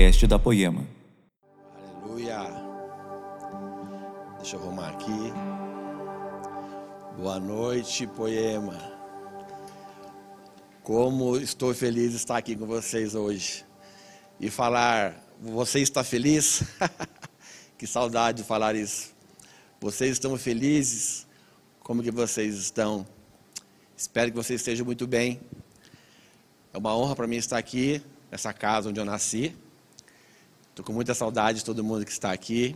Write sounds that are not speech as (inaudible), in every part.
podcast da Poema. Aleluia. Deixa eu arrumar aqui. Boa noite, Poema. Como estou feliz de estar aqui com vocês hoje e falar. Você está feliz? (laughs) que saudade de falar isso. Vocês estão felizes? Como que vocês estão? Espero que vocês estejam muito bem. É uma honra para mim estar aqui, nessa casa onde eu nasci. Estou com muita saudade de todo mundo que está aqui.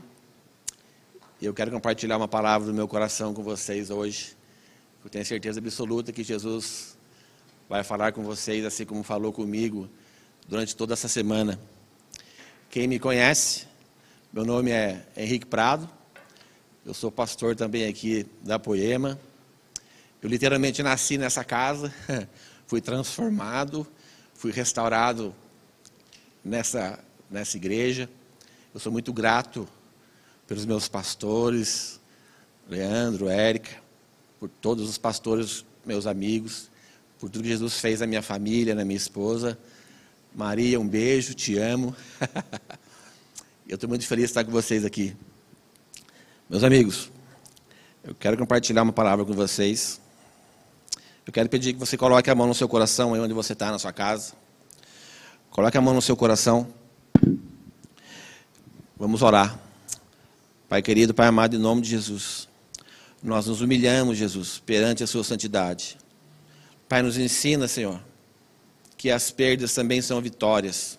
E eu quero compartilhar uma palavra do meu coração com vocês hoje. Eu tenho certeza absoluta que Jesus vai falar com vocês, assim como falou comigo durante toda essa semana. Quem me conhece, meu nome é Henrique Prado. Eu sou pastor também aqui da Poema. Eu literalmente nasci nessa casa, (laughs) fui transformado, fui restaurado nessa, nessa igreja. Eu sou muito grato pelos meus pastores, Leandro, Érica, por todos os pastores, meus amigos, por tudo que Jesus fez na minha família, na minha esposa. Maria, um beijo, te amo. (laughs) eu estou muito feliz de estar com vocês aqui. Meus amigos, eu quero compartilhar uma palavra com vocês. Eu quero pedir que você coloque a mão no seu coração, aí onde você está, na sua casa. Coloque a mão no seu coração. Vamos orar. Pai querido, Pai amado, em nome de Jesus. Nós nos humilhamos, Jesus, perante a Sua santidade. Pai, nos ensina, Senhor, que as perdas também são vitórias.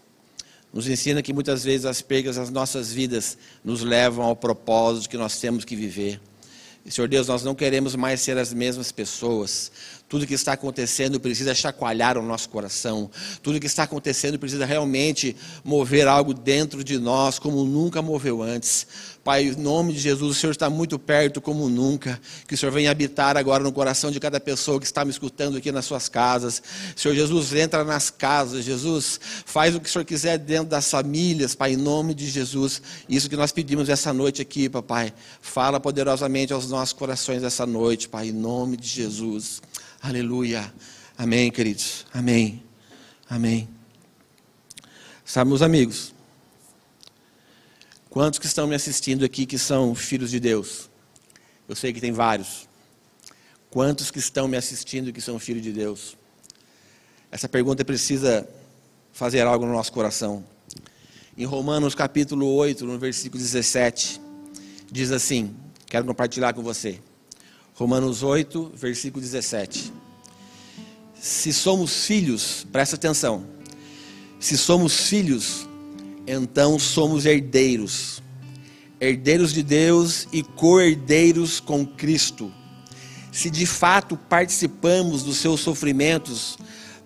Nos ensina que muitas vezes as perdas das nossas vidas nos levam ao propósito que nós temos que viver. Senhor Deus, nós não queremos mais ser as mesmas pessoas. Tudo que está acontecendo precisa chacoalhar o nosso coração. Tudo que está acontecendo precisa realmente mover algo dentro de nós como nunca moveu antes. Pai, em nome de Jesus, o Senhor está muito perto como nunca. Que o Senhor venha habitar agora no coração de cada pessoa que está me escutando aqui nas suas casas. Senhor Jesus, entra nas casas. Jesus, faz o que o Senhor quiser dentro das famílias, Pai, em nome de Jesus. Isso que nós pedimos essa noite aqui, Papai. Fala poderosamente aos nossos corações essa noite, Pai, em nome de Jesus. Aleluia. Amém, queridos. Amém. Amém. Sabe, meus amigos, quantos que estão me assistindo aqui que são filhos de Deus? Eu sei que tem vários. Quantos que estão me assistindo que são filhos de Deus? Essa pergunta precisa fazer algo no nosso coração. Em Romanos capítulo 8, no versículo 17, diz assim: Quero compartilhar com você. Romanos 8, versículo 17. Se somos filhos, presta atenção. Se somos filhos, então somos herdeiros. Herdeiros de Deus e co-herdeiros com Cristo. Se de fato participamos dos seus sofrimentos,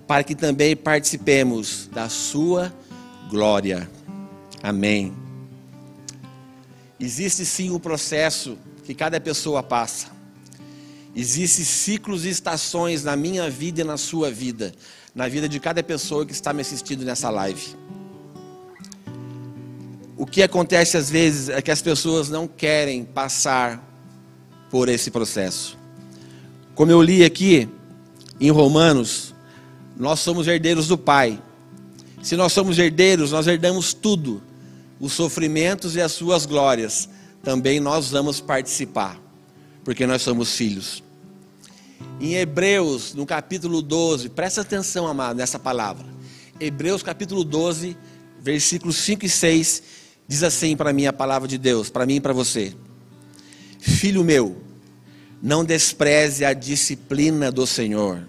para que também participemos da sua glória. Amém. Existe sim um processo que cada pessoa passa. Existem ciclos e estações na minha vida e na sua vida, na vida de cada pessoa que está me assistindo nessa live. O que acontece às vezes é que as pessoas não querem passar por esse processo. Como eu li aqui em Romanos, nós somos herdeiros do Pai. Se nós somos herdeiros, nós herdamos tudo, os sofrimentos e as suas glórias. Também nós vamos participar porque nós somos filhos. Em Hebreus, no capítulo 12, presta atenção, amado, nessa palavra. Hebreus, capítulo 12, versículos 5 e 6, diz assim para mim a palavra de Deus, para mim e para você: Filho meu, não despreze a disciplina do Senhor,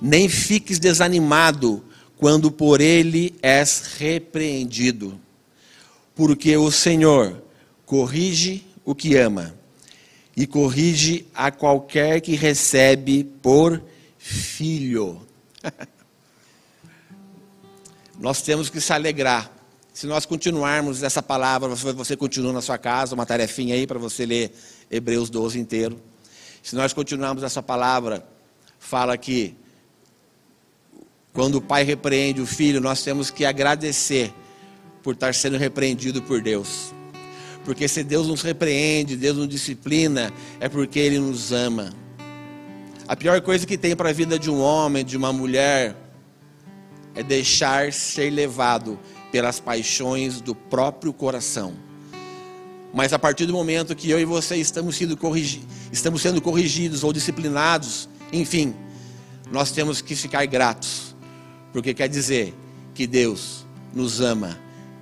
nem fiques desanimado quando por ele és repreendido, porque o Senhor corrige o que ama e corrige a qualquer que recebe por filho. (laughs) nós temos que se alegrar. Se nós continuarmos essa palavra, você continua na sua casa, uma tarefinha aí para você ler Hebreus 12 inteiro. Se nós continuarmos essa palavra, fala que quando o pai repreende o filho, nós temos que agradecer por estar sendo repreendido por Deus. Porque se Deus nos repreende, Deus nos disciplina, é porque Ele nos ama. A pior coisa que tem para a vida de um homem, de uma mulher, é deixar ser levado pelas paixões do próprio coração. Mas a partir do momento que eu e você estamos sendo, corrigi estamos sendo corrigidos ou disciplinados, enfim, nós temos que ficar gratos, porque quer dizer que Deus nos ama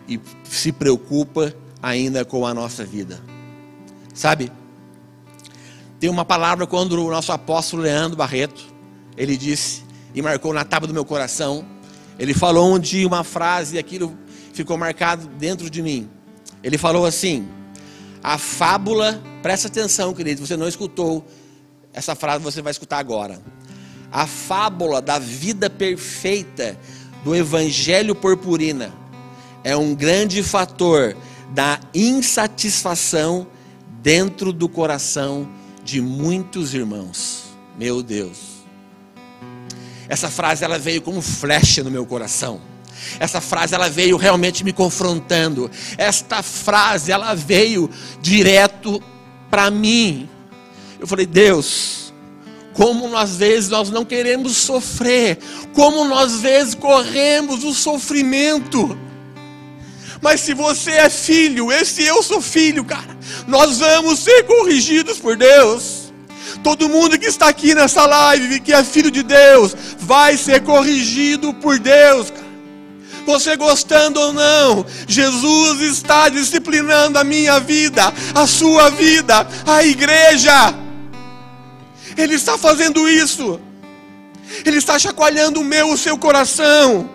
e se preocupa ainda com a nossa vida. Sabe? Tem uma palavra quando o nosso apóstolo Leandro Barreto, ele disse e marcou na tábua do meu coração. Ele falou um dia uma frase e aquilo ficou marcado dentro de mim. Ele falou assim: a fábula, presta atenção, querido, você não escutou essa frase, você vai escutar agora. A fábula da vida perfeita do evangelho purpurina é um grande fator da insatisfação dentro do coração de muitos irmãos. Meu Deus. Essa frase ela veio como flecha no meu coração. Essa frase ela veio realmente me confrontando. Esta frase ela veio direto para mim. Eu falei: "Deus, como nós vezes nós não queremos sofrer, como nós vezes corremos o sofrimento. Mas se você é filho, esse eu sou filho, cara, nós vamos ser corrigidos por Deus. Todo mundo que está aqui nessa live, que é filho de Deus, vai ser corrigido por Deus. Você gostando ou não, Jesus está disciplinando a minha vida, a sua vida, a igreja. Ele está fazendo isso. Ele está chacoalhando o meu, o seu coração.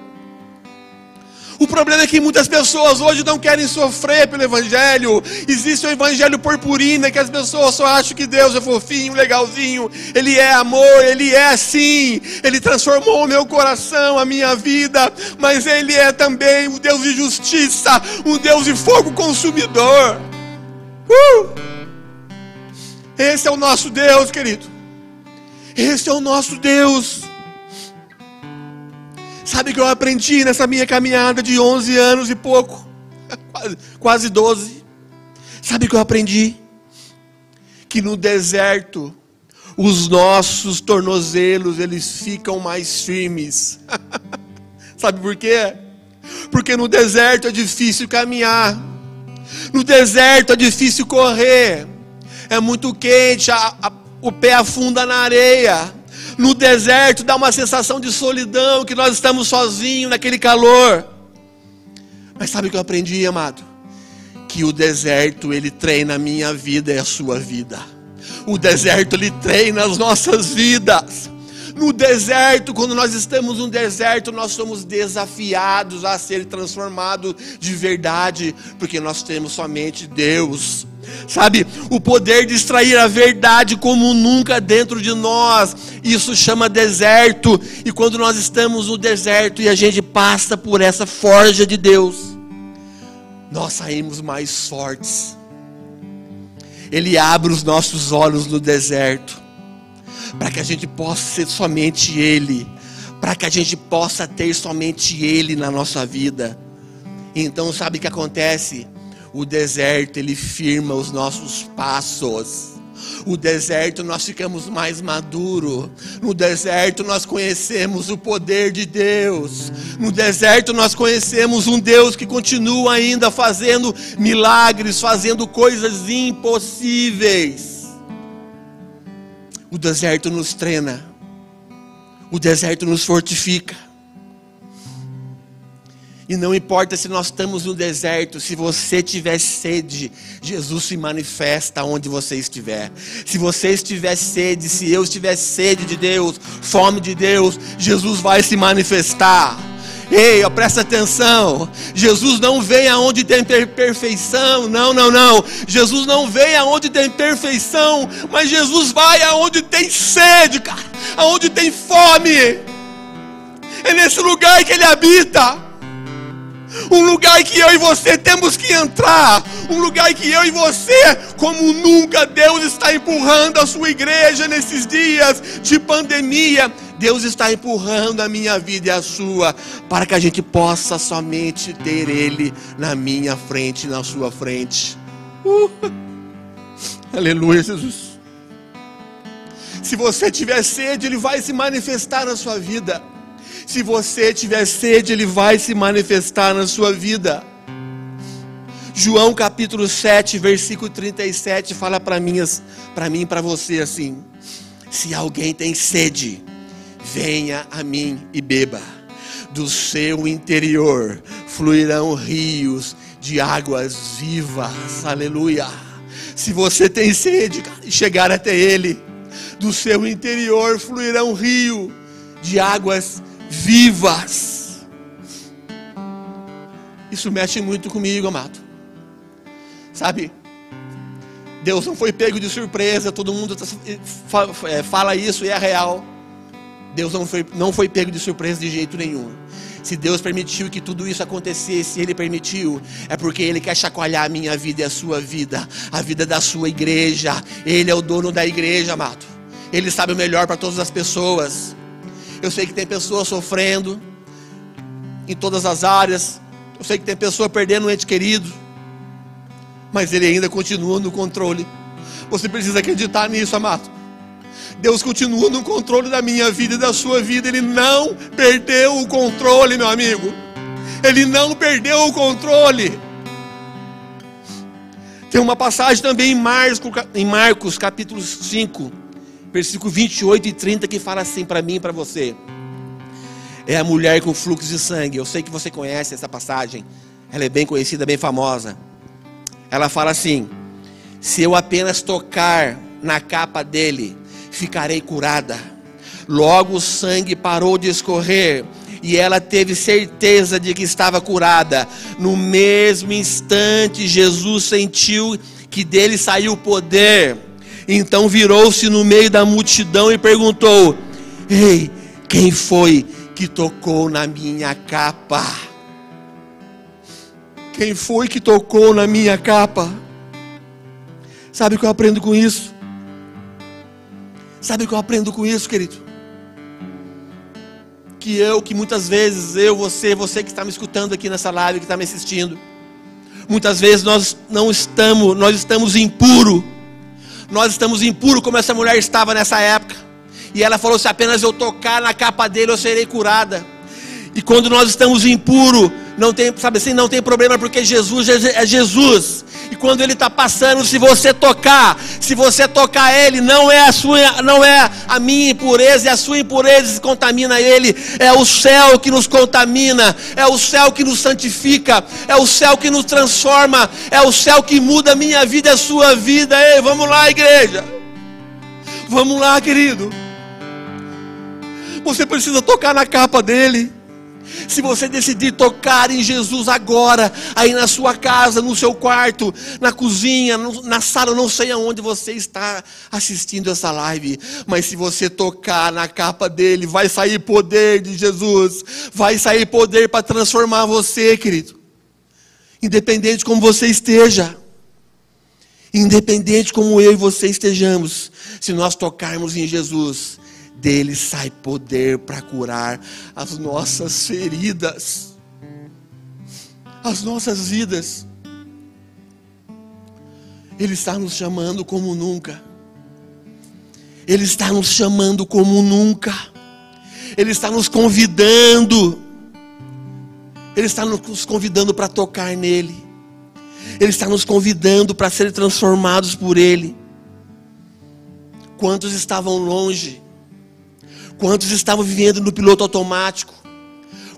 O problema é que muitas pessoas hoje não querem sofrer pelo Evangelho. Existe o Evangelho purpurina que as pessoas só acham que Deus é fofinho, legalzinho. Ele é amor, Ele é assim. Ele transformou o meu coração, a minha vida. Mas Ele é também um Deus de justiça, um Deus de fogo consumidor. Uh! Esse é o nosso Deus, querido. Esse é o nosso Deus. Sabe o que eu aprendi nessa minha caminhada de 11 anos e pouco? (laughs) Quase, quase 12. Sabe o que eu aprendi? Que no deserto os nossos tornozelos eles ficam mais firmes. (laughs) Sabe por quê? Porque no deserto é difícil caminhar. No deserto é difícil correr. É muito quente, a, a, o pé afunda na areia no deserto dá uma sensação de solidão, que nós estamos sozinhos naquele calor. Mas sabe o que eu aprendi, amado? Que o deserto ele treina a minha vida e a sua vida. O deserto ele treina as nossas vidas. No deserto, quando nós estamos no deserto, nós somos desafiados a ser transformados de verdade, porque nós temos somente Deus sabe? O poder de extrair a verdade como nunca dentro de nós. Isso chama deserto. E quando nós estamos no deserto e a gente passa por essa forja de Deus, nós saímos mais fortes. Ele abre os nossos olhos no deserto, para que a gente possa ser somente Ele, para que a gente possa ter somente Ele na nossa vida. Então, sabe o que acontece? O deserto ele firma os nossos passos. O deserto nós ficamos mais maduro. No deserto nós conhecemos o poder de Deus. No deserto nós conhecemos um Deus que continua ainda fazendo milagres, fazendo coisas impossíveis. O deserto nos treina. O deserto nos fortifica. E não importa se nós estamos no deserto, se você tiver sede, Jesus se manifesta onde você estiver. Se você estiver sede, se eu estiver sede de Deus, fome de Deus, Jesus vai se manifestar. Ei, presta atenção. Jesus não vem aonde tem perfeição. Não, não, não. Jesus não vem aonde tem perfeição, mas Jesus vai aonde tem sede, cara. Aonde tem fome. É nesse lugar que ele habita um lugar que eu e você temos que entrar, um lugar que eu e você, como nunca, Deus está empurrando a sua igreja nesses dias de pandemia. Deus está empurrando a minha vida e a sua, para que a gente possa somente ter Ele na minha frente, na sua frente. Uh, aleluia, Jesus. Se você tiver sede, Ele vai se manifestar na sua vida. Se você tiver sede, ele vai se manifestar na sua vida. João capítulo 7, versículo 37 fala para mim, para mim, para você assim: Se alguém tem sede, venha a mim e beba. Do seu interior fluirão rios de águas vivas. Aleluia. Se você tem sede e chegar até ele, do seu interior fluirá um rio de águas vivas. Isso mexe muito comigo, amado. Sabe? Deus não foi pego de surpresa, todo mundo tá é, fala isso e é real. Deus não foi, não foi pego de surpresa de jeito nenhum. Se Deus permitiu que tudo isso acontecesse, Ele permitiu, é porque Ele quer chacoalhar a minha vida e a sua vida, a vida da sua igreja. Ele é o dono da igreja, amado. Ele sabe o melhor para todas as pessoas. Eu sei que tem pessoas sofrendo em todas as áreas. Eu sei que tem pessoa perdendo um ente querido. Mas Ele ainda continua no controle. Você precisa acreditar nisso, amado. Deus continua no controle da minha vida e da sua vida. Ele não perdeu o controle, meu amigo. Ele não perdeu o controle. Tem uma passagem também em Marcos, em Marcos capítulo 5, versículo 28 e 30, que fala assim para mim e para você. É a mulher com fluxo de sangue. Eu sei que você conhece essa passagem. Ela é bem conhecida, bem famosa. Ela fala assim: Se eu apenas tocar na capa dele, ficarei curada. Logo o sangue parou de escorrer e ela teve certeza de que estava curada. No mesmo instante, Jesus sentiu que dele saiu o poder. Então virou-se no meio da multidão e perguntou: Ei, quem foi que tocou na minha capa? Quem foi que tocou na minha capa? Sabe o que eu aprendo com isso? Sabe o que eu aprendo com isso, querido? Que eu, que muitas vezes, eu, você, você que está me escutando aqui nessa live, que está me assistindo, muitas vezes nós não estamos, nós estamos impuro, nós estamos impuro como essa mulher estava nessa época, e ela falou: se apenas eu tocar na capa dele, eu serei curada. E quando nós estamos impuros, não tem, sabe assim, não tem problema porque Jesus é Jesus. E quando ele está passando, se você tocar, se você tocar ele, não é a sua, não é a minha impureza, é a sua impureza que contamina ele, é o céu que nos contamina, é o céu que nos santifica, é o céu que nos transforma, é o céu que muda a minha vida e a sua vida. Ei, vamos lá, igreja. Vamos lá, querido. Você precisa tocar na capa dele. Se você decidir tocar em Jesus agora, aí na sua casa, no seu quarto, na cozinha, na sala, não sei aonde você está assistindo essa live, mas se você tocar na capa dele, vai sair poder de Jesus, vai sair poder para transformar você, querido. Independente de como você esteja, independente como eu e você estejamos, se nós tocarmos em Jesus, dele sai poder para curar as nossas feridas, as nossas vidas. Ele está nos chamando como nunca. Ele está nos chamando como nunca. Ele está nos convidando. Ele está nos convidando para tocar nele. Ele está nos convidando para ser transformados por Ele. Quantos estavam longe? Quantos estavam vivendo no piloto automático?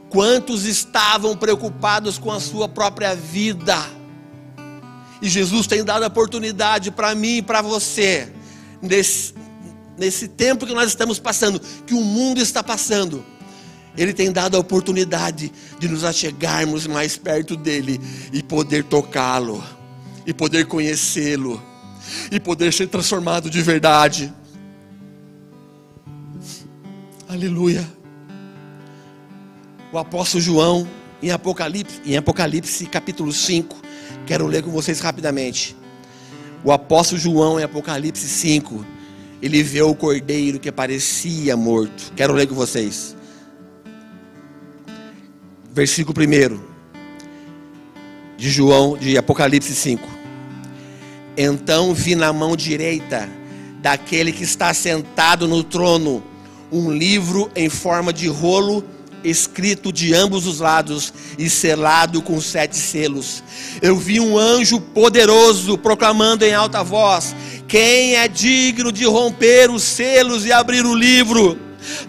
Quantos estavam preocupados com a sua própria vida? E Jesus tem dado a oportunidade para mim e para você, nesse, nesse tempo que nós estamos passando, que o mundo está passando, Ele tem dado a oportunidade de nos achegarmos mais perto dEle e poder tocá-lo, e poder conhecê-lo, e poder ser transformado de verdade. Aleluia. O apóstolo João, em Apocalipse, em Apocalipse capítulo 5, quero ler com vocês rapidamente. O apóstolo João, em Apocalipse 5, ele vê o cordeiro que parecia morto. Quero ler com vocês. Versículo 1 de João, de Apocalipse 5. Então vi na mão direita daquele que está sentado no trono um livro em forma de rolo escrito de ambos os lados e selado com sete selos. Eu vi um anjo poderoso proclamando em alta voz: Quem é digno de romper os selos e abrir o livro?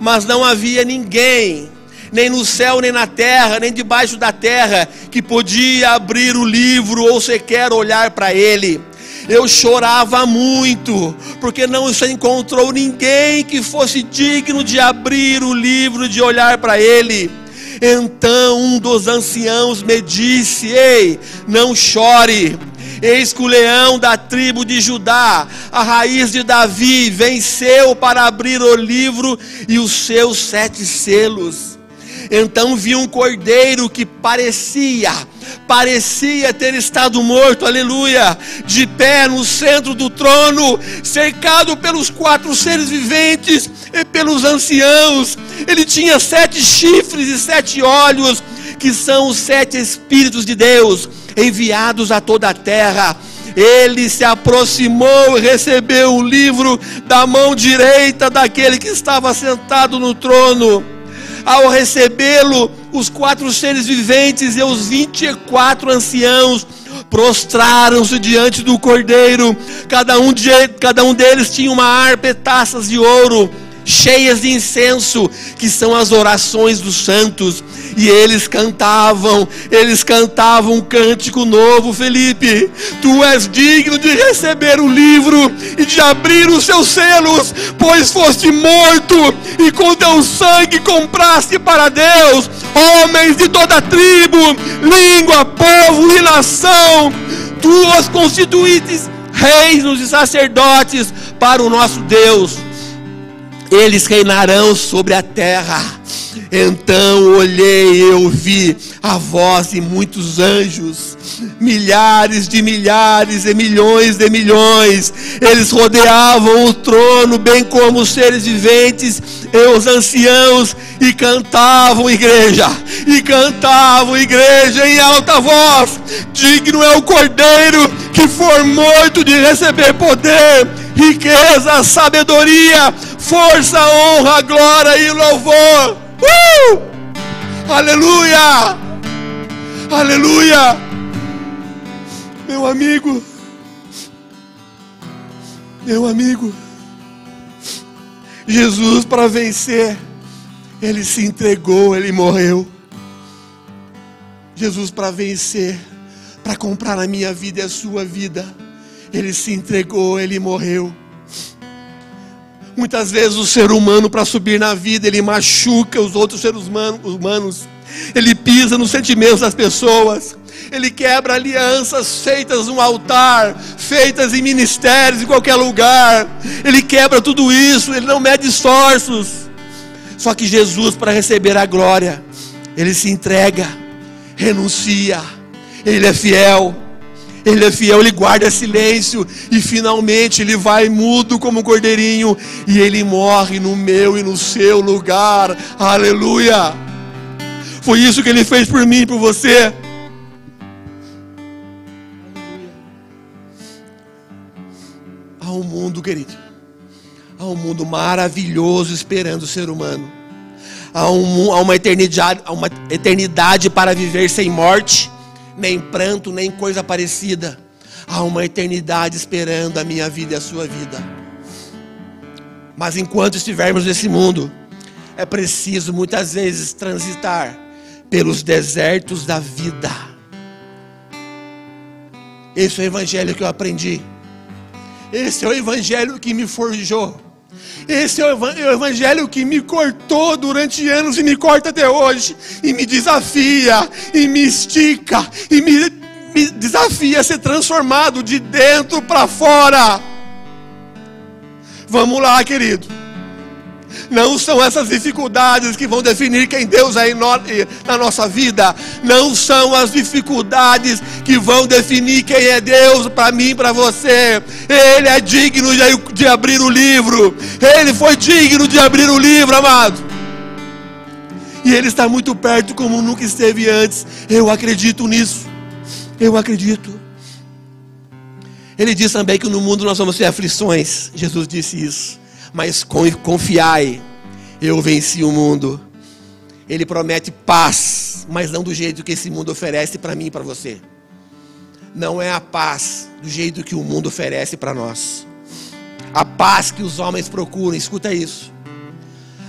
Mas não havia ninguém, nem no céu, nem na terra, nem debaixo da terra, que podia abrir o livro ou sequer olhar para ele eu chorava muito, porque não se encontrou ninguém que fosse digno de abrir o livro, de olhar para ele. Então um dos anciãos me disse: Ei, não chore. Eis que o leão da tribo de Judá, a raiz de Davi, venceu para abrir o livro e os seus sete selos. Então vi um cordeiro que parecia parecia ter estado morto, aleluia, de pé no centro do trono, cercado pelos quatro seres viventes e pelos anciãos. Ele tinha sete chifres e sete olhos, que são os sete Espíritos de Deus enviados a toda a terra. Ele se aproximou e recebeu o livro da mão direita daquele que estava sentado no trono ao recebê-lo, os quatro seres viventes e os vinte e quatro anciãos prostraram-se diante do cordeiro. Cada um, de, cada um deles tinha uma harpa e taças de ouro cheias de incenso, que são as orações dos santos. E eles cantavam, eles cantavam um cântico novo, Felipe. Tu és digno de receber o livro e de abrir os seus selos, pois foste morto e com teu sangue compraste para Deus homens de toda tribo, língua, povo e nação. Tu os constituíste reis e sacerdotes para o nosso Deus eles reinarão sobre a terra. Então olhei e ouvi a voz de muitos anjos, milhares de milhares e milhões de milhões. Eles rodeavam o trono, bem como os seres viventes e os anciãos, e cantavam, igreja, e cantavam, igreja, em alta voz: Digno é o cordeiro que for morto de receber poder, riqueza, sabedoria força, honra, glória e louvor. Uh! Aleluia! Aleluia! Meu amigo, meu amigo, Jesus para vencer, ele se entregou, ele morreu. Jesus para vencer, para comprar a minha vida e a sua vida, ele se entregou, ele morreu. Muitas vezes o ser humano, para subir na vida, ele machuca os outros seres humanos, ele pisa nos sentimentos das pessoas, ele quebra alianças feitas no altar, feitas em ministérios, em qualquer lugar, ele quebra tudo isso, ele não mede esforços. Só que Jesus, para receber a glória, ele se entrega, renuncia, ele é fiel. Ele é fiel, ele guarda silêncio e finalmente ele vai mudo como um cordeirinho e ele morre no meu e no seu lugar. Aleluia! Foi isso que ele fez por mim e por você. Há um mundo, querido. Há um mundo maravilhoso esperando o ser humano. Há, um, há uma, eternidade, há uma eternidade para viver sem morte nem pranto, nem coisa parecida. Há uma eternidade esperando a minha vida e a sua vida. Mas enquanto estivermos nesse mundo, é preciso muitas vezes transitar pelos desertos da vida. Esse é o evangelho que eu aprendi. Esse é o evangelho que me forjou. Esse é o evangelho que me cortou durante anos e me corta até hoje, e me desafia, e me estica, e me, me desafia a ser transformado de dentro para fora. Vamos lá, querido. Não são essas dificuldades que vão definir quem Deus é na nossa vida. Não são as dificuldades que vão definir quem é Deus para mim e para você. Ele é digno de, abrir o livro. Ele foi digno de abrir o livro, amado. E Ele está muito perto como nunca esteve antes. Eu acredito nisso. Eu acredito. Ele diz também que no mundo nós vamos ter aflições. Jesus disse isso mas confiai, eu venci o mundo. Ele promete paz, mas não do jeito que esse mundo oferece para mim e para você. Não é a paz do jeito que o mundo oferece para nós. A paz que os homens procuram, escuta isso.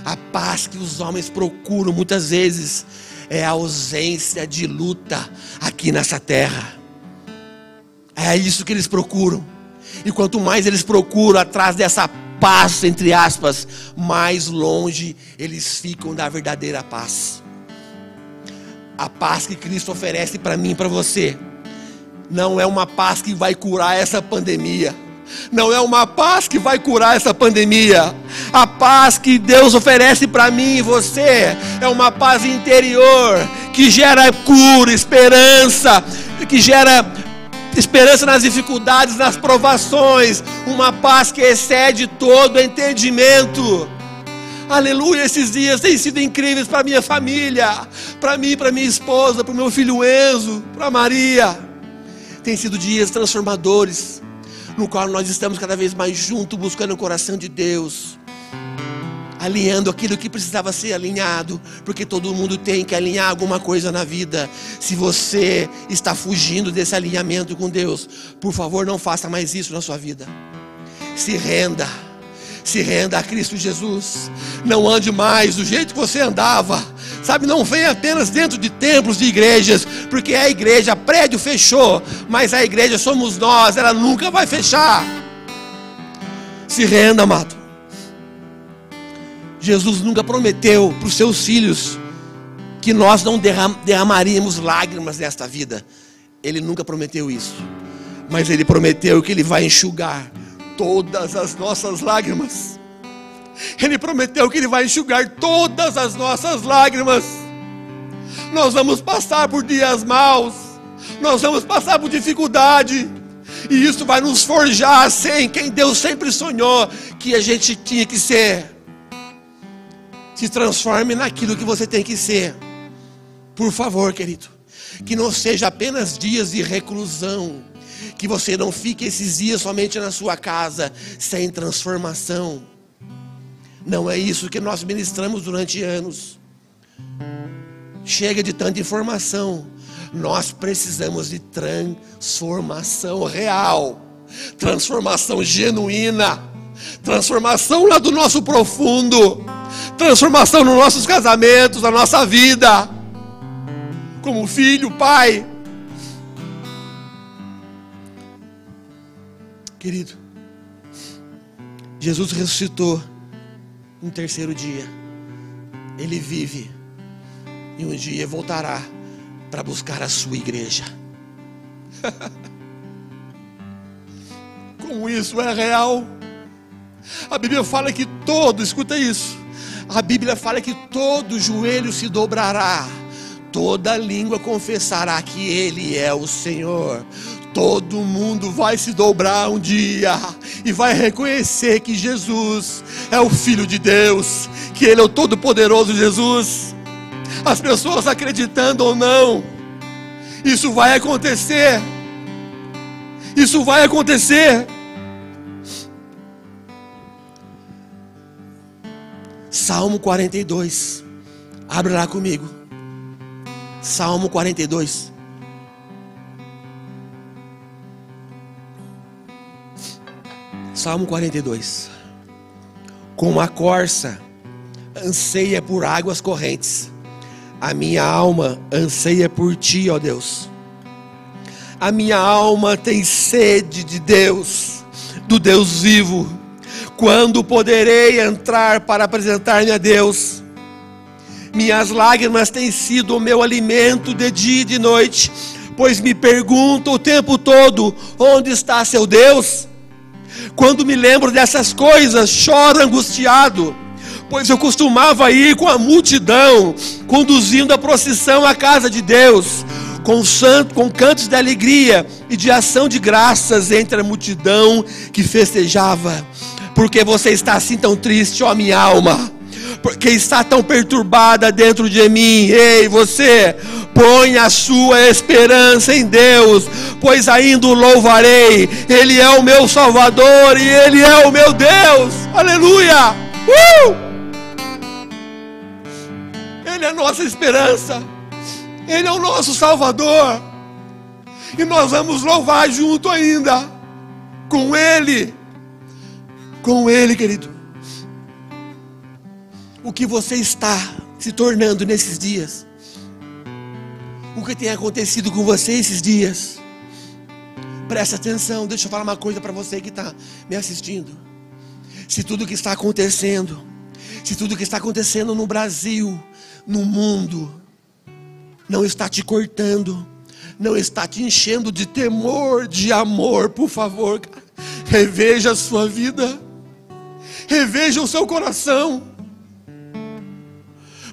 A paz que os homens procuram muitas vezes é a ausência de luta aqui nessa terra. É isso que eles procuram. E quanto mais eles procuram atrás dessa paz, entre aspas, mais longe eles ficam da verdadeira paz. A paz que Cristo oferece para mim e para você, não é uma paz que vai curar essa pandemia. Não é uma paz que vai curar essa pandemia. A paz que Deus oferece para mim e você é uma paz interior que gera cura, esperança, que gera esperança nas dificuldades, nas provações, uma paz que excede todo entendimento. Aleluia, esses dias têm sido incríveis para minha família, para mim, para minha esposa, para o meu filho Enzo, para Maria. Tem sido dias transformadores, no qual nós estamos cada vez mais juntos, buscando o coração de Deus alinhando aquilo que precisava ser alinhado, porque todo mundo tem que alinhar alguma coisa na vida. Se você está fugindo desse alinhamento com Deus, por favor, não faça mais isso na sua vida. Se renda. Se renda a Cristo Jesus. Não ande mais do jeito que você andava. Sabe, não venha apenas dentro de templos, de igrejas, porque a igreja, prédio fechou, mas a igreja somos nós, ela nunca vai fechar. Se renda, amado. Jesus nunca prometeu para os seus filhos que nós não derramaríamos lágrimas nesta vida. Ele nunca prometeu isso. Mas ele prometeu que ele vai enxugar todas as nossas lágrimas. Ele prometeu que ele vai enxugar todas as nossas lágrimas. Nós vamos passar por dias maus. Nós vamos passar por dificuldade. E isso vai nos forjar sem quem Deus sempre sonhou que a gente tinha que ser. Se transforme naquilo que você tem que ser. Por favor, querido. Que não seja apenas dias de reclusão. Que você não fique esses dias somente na sua casa, sem transformação. Não é isso que nós ministramos durante anos. Chega de tanta informação. Nós precisamos de transformação real, transformação genuína, transformação lá do nosso profundo transformação nos nossos casamentos, na nossa vida, como filho, pai. Querido, Jesus ressuscitou no terceiro dia, ele vive e um dia voltará para buscar a sua igreja. (laughs) Como isso é real? A Bíblia fala que todo, escuta isso, a Bíblia fala que todo joelho se dobrará, toda língua confessará que Ele é o Senhor. Todo mundo vai se dobrar um dia e vai reconhecer que Jesus é o Filho de Deus, que Ele é o Todo-Poderoso Jesus. As pessoas acreditando ou não, isso vai acontecer. Isso vai acontecer. Salmo 42. Abre lá comigo. Salmo 42. Salmo 42. Como a corça anseia por águas correntes, a minha alma anseia por ti, ó Deus. A minha alma tem sede de Deus, do Deus vivo. Quando poderei entrar para apresentar-me a Deus? Minhas lágrimas têm sido o meu alimento de dia e de noite, pois me pergunto o tempo todo: onde está seu Deus? Quando me lembro dessas coisas, choro angustiado, pois eu costumava ir com a multidão, conduzindo a procissão à casa de Deus, com, santo, com cantos de alegria e de ação de graças entre a multidão que festejava porque você está assim tão triste, ó minha alma? Porque está tão perturbada dentro de mim. Ei, você, põe a sua esperança em Deus, pois ainda o louvarei. Ele é o meu Salvador e Ele é o meu Deus. Aleluia! Uh! Ele é a nossa esperança. Ele é o nosso Salvador. E nós vamos louvar junto ainda com Ele. Com Ele, querido. O que você está se tornando nesses dias? O que tem acontecido com você esses dias? Presta atenção, deixa eu falar uma coisa para você que está me assistindo. Se tudo que está acontecendo, se tudo que está acontecendo no Brasil, no mundo, não está te cortando, não está te enchendo de temor, de amor, por favor, reveja a sua vida, reveja o seu coração.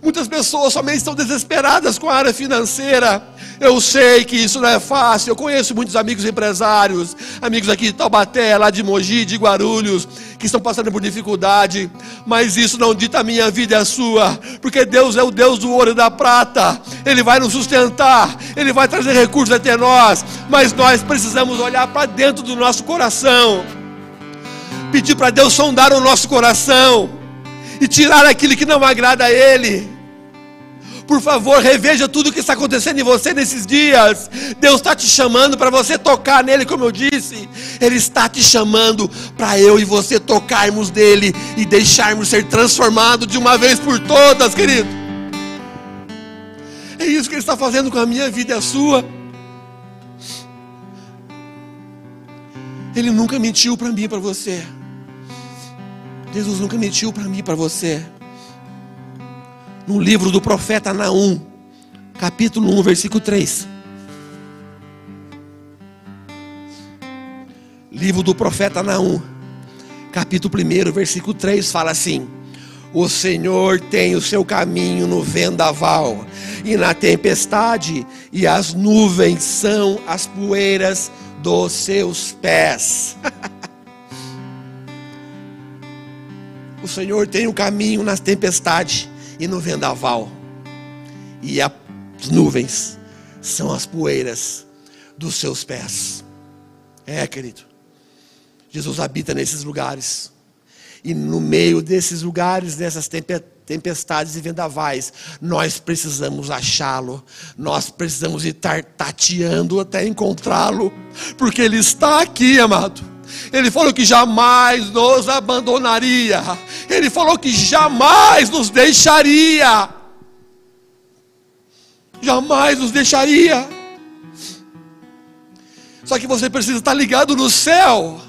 Muitas pessoas somente estão desesperadas com a área financeira. Eu sei que isso não é fácil. Eu conheço muitos amigos empresários, amigos aqui de Taubaté, lá de Mogi, de Guarulhos, que estão passando por dificuldade. Mas isso não dita a minha vida e a sua, porque Deus é o Deus do ouro e da prata. Ele vai nos sustentar, Ele vai trazer recursos até nós. Mas nós precisamos olhar para dentro do nosso coração, pedir para Deus sondar o nosso coração e tirar aquilo que não agrada a Ele. Por favor, reveja tudo o que está acontecendo em você nesses dias. Deus está te chamando para você tocar nele, como eu disse. Ele está te chamando para eu e você tocarmos nele e deixarmos ser transformados de uma vez por todas, querido. É isso que ele está fazendo com a minha vida e a sua. Ele nunca mentiu para mim e para você. Jesus nunca mentiu para mim e para você no livro do profeta Naum, capítulo 1, versículo 3. Livro do profeta Naum, capítulo 1, versículo 3 fala assim: O Senhor tem o seu caminho no vendaval e na tempestade, e as nuvens são as poeiras dos seus pés. (laughs) o Senhor tem o caminho nas tempestades e no vendaval. E as nuvens são as poeiras dos seus pés. É, querido. Jesus habita nesses lugares. E no meio desses lugares, dessas tempestades e vendavais, nós precisamos achá-lo. Nós precisamos estar tateando até encontrá-lo, porque ele está aqui, amado. Ele falou que jamais nos abandonaria. Ele falou que jamais nos deixaria. Jamais nos deixaria. Só que você precisa estar ligado no céu.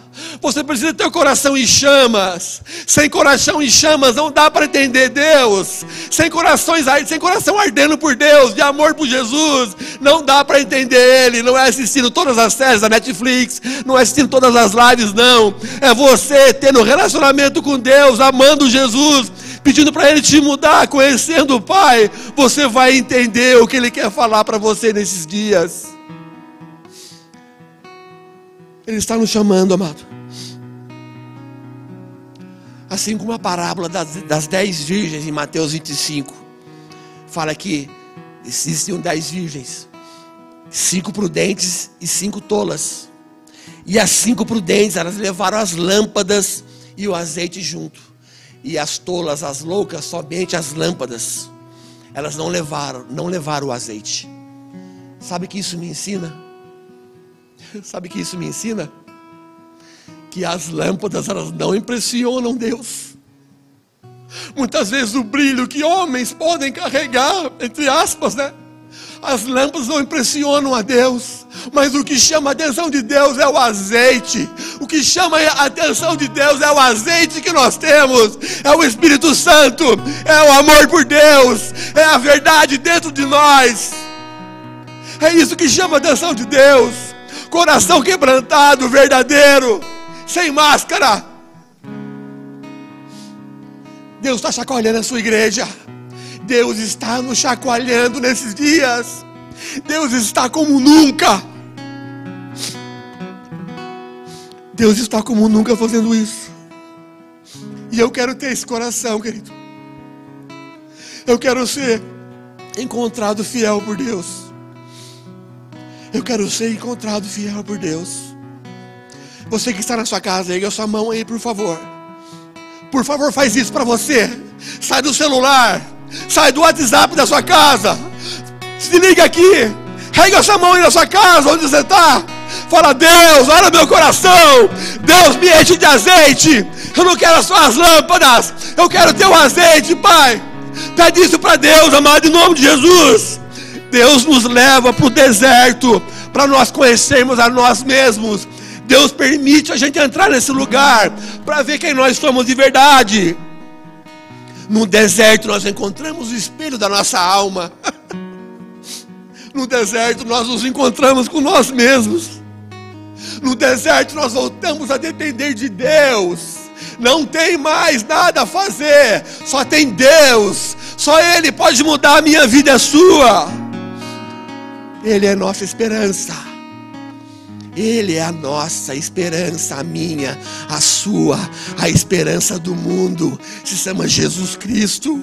Você precisa ter o coração em chamas. Sem coração em chamas não dá para entender Deus. Sem corações, sem coração ardendo por Deus, de amor por Jesus, não dá para entender Ele. Não é assistindo todas as séries da Netflix, não é assistindo todas as lives, não. É você tendo relacionamento com Deus, amando Jesus, pedindo para Ele te mudar, conhecendo o Pai. Você vai entender o que Ele quer falar para você nesses dias. Ele está nos chamando, amado. Assim como a parábola das, das dez virgens em Mateus 25 fala que existiam dez virgens, cinco prudentes e cinco tolas. E as cinco prudentes, elas levaram as lâmpadas e o azeite junto. E as tolas, as loucas, somente as lâmpadas. Elas não levaram, não levaram o azeite. Sabe que isso me ensina? (laughs) Sabe que isso me ensina? Que as lâmpadas elas não impressionam Deus. Muitas vezes o brilho que homens podem carregar, entre aspas, né? As lâmpadas não impressionam a Deus, mas o que chama a atenção de Deus é o azeite. O que chama a atenção de Deus é o azeite que nós temos, é o Espírito Santo, é o amor por Deus, é a verdade dentro de nós. É isso que chama a atenção de Deus coração quebrantado, verdadeiro, sem máscara. Deus está chacoalhando a sua igreja. Deus está nos chacoalhando nesses dias. Deus está como nunca. Deus está como nunca fazendo isso. E eu quero ter esse coração, querido. Eu quero ser encontrado fiel por Deus. Eu quero ser encontrado fiel por Deus. Você que está na sua casa, erga a sua mão aí, por favor. Por favor, faz isso para você. Sai do celular. Sai do WhatsApp da sua casa. Se liga aqui. Rega essa mão aí na sua casa, onde você está. Fala, Deus, olha meu coração. Deus, me enche de azeite. Eu não quero as lâmpadas. Eu quero teu azeite, Pai. Pede isso para Deus, amado, em nome de Jesus. Deus nos leva para o deserto para nós conhecermos a nós mesmos. Deus permite a gente entrar nesse lugar para ver quem nós somos de verdade. No deserto nós encontramos o espelho da nossa alma. (laughs) No deserto nós nos encontramos com nós mesmos. No deserto nós voltamos a depender de Deus. Não tem mais nada a fazer, só tem Deus. Só Ele pode mudar a minha vida a sua. Ele é nossa esperança. Ele é a nossa esperança, a minha, a sua, a esperança do mundo. Se chama Jesus Cristo.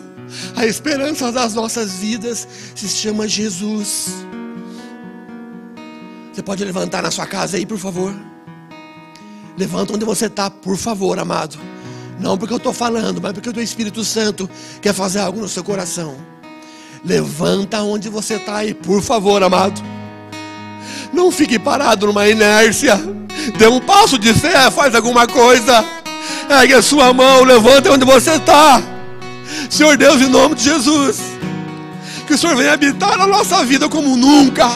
A esperança das nossas vidas se chama Jesus. Você pode levantar na sua casa aí, por favor? Levanta onde você está, por favor, amado. Não porque eu estou falando, mas porque o Espírito Santo quer fazer algo no seu coração. Levanta onde você está aí, por favor, amado. Não fique parado numa inércia. Dê um passo de fé, faz alguma coisa. Ergue a sua mão, levanta onde você está. Senhor Deus, em nome de Jesus. Que o Senhor venha habitar na nossa vida como nunca.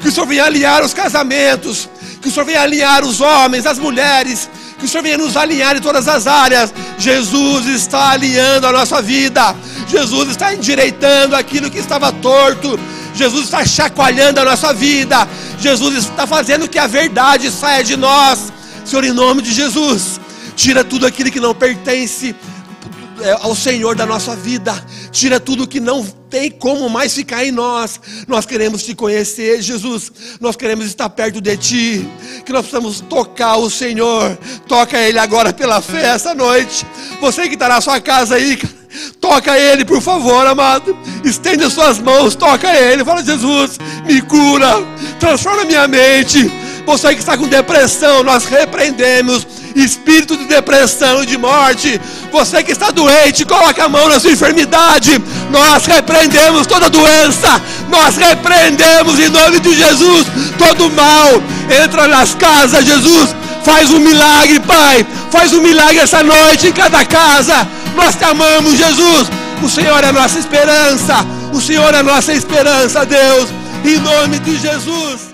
Que o Senhor venha alinhar os casamentos. Que o Senhor venha alinhar os homens, as mulheres. Que o Senhor venha nos alinhar em todas as áreas. Jesus está alinhando a nossa vida. Jesus está endireitando aquilo que estava torto. Jesus está chacoalhando a nossa vida. Jesus está fazendo que a verdade saia de nós. Senhor, em nome de Jesus, tira tudo aquilo que não pertence é, ao Senhor da nossa vida. Tira tudo que não tem como mais ficar em nós. Nós queremos te conhecer, Jesus. Nós queremos estar perto de ti. Que nós precisamos tocar o Senhor. Toca Ele agora pela fé essa noite. Você que está na sua casa aí, Toca ele, por favor, amado. Estende as suas mãos, toca ele. Fala, Jesus, me cura, transforma minha mente. Você que está com depressão, nós repreendemos espírito de depressão e de morte. Você que está doente, coloca a mão na sua enfermidade. Nós repreendemos toda doença. Nós repreendemos em nome de Jesus todo mal. Entra nas casas, Jesus. Faz um milagre, Pai. Faz um milagre essa noite em cada casa. Nós te amamos, Jesus. O Senhor é a nossa esperança. O Senhor é a nossa esperança, Deus. Em nome de Jesus.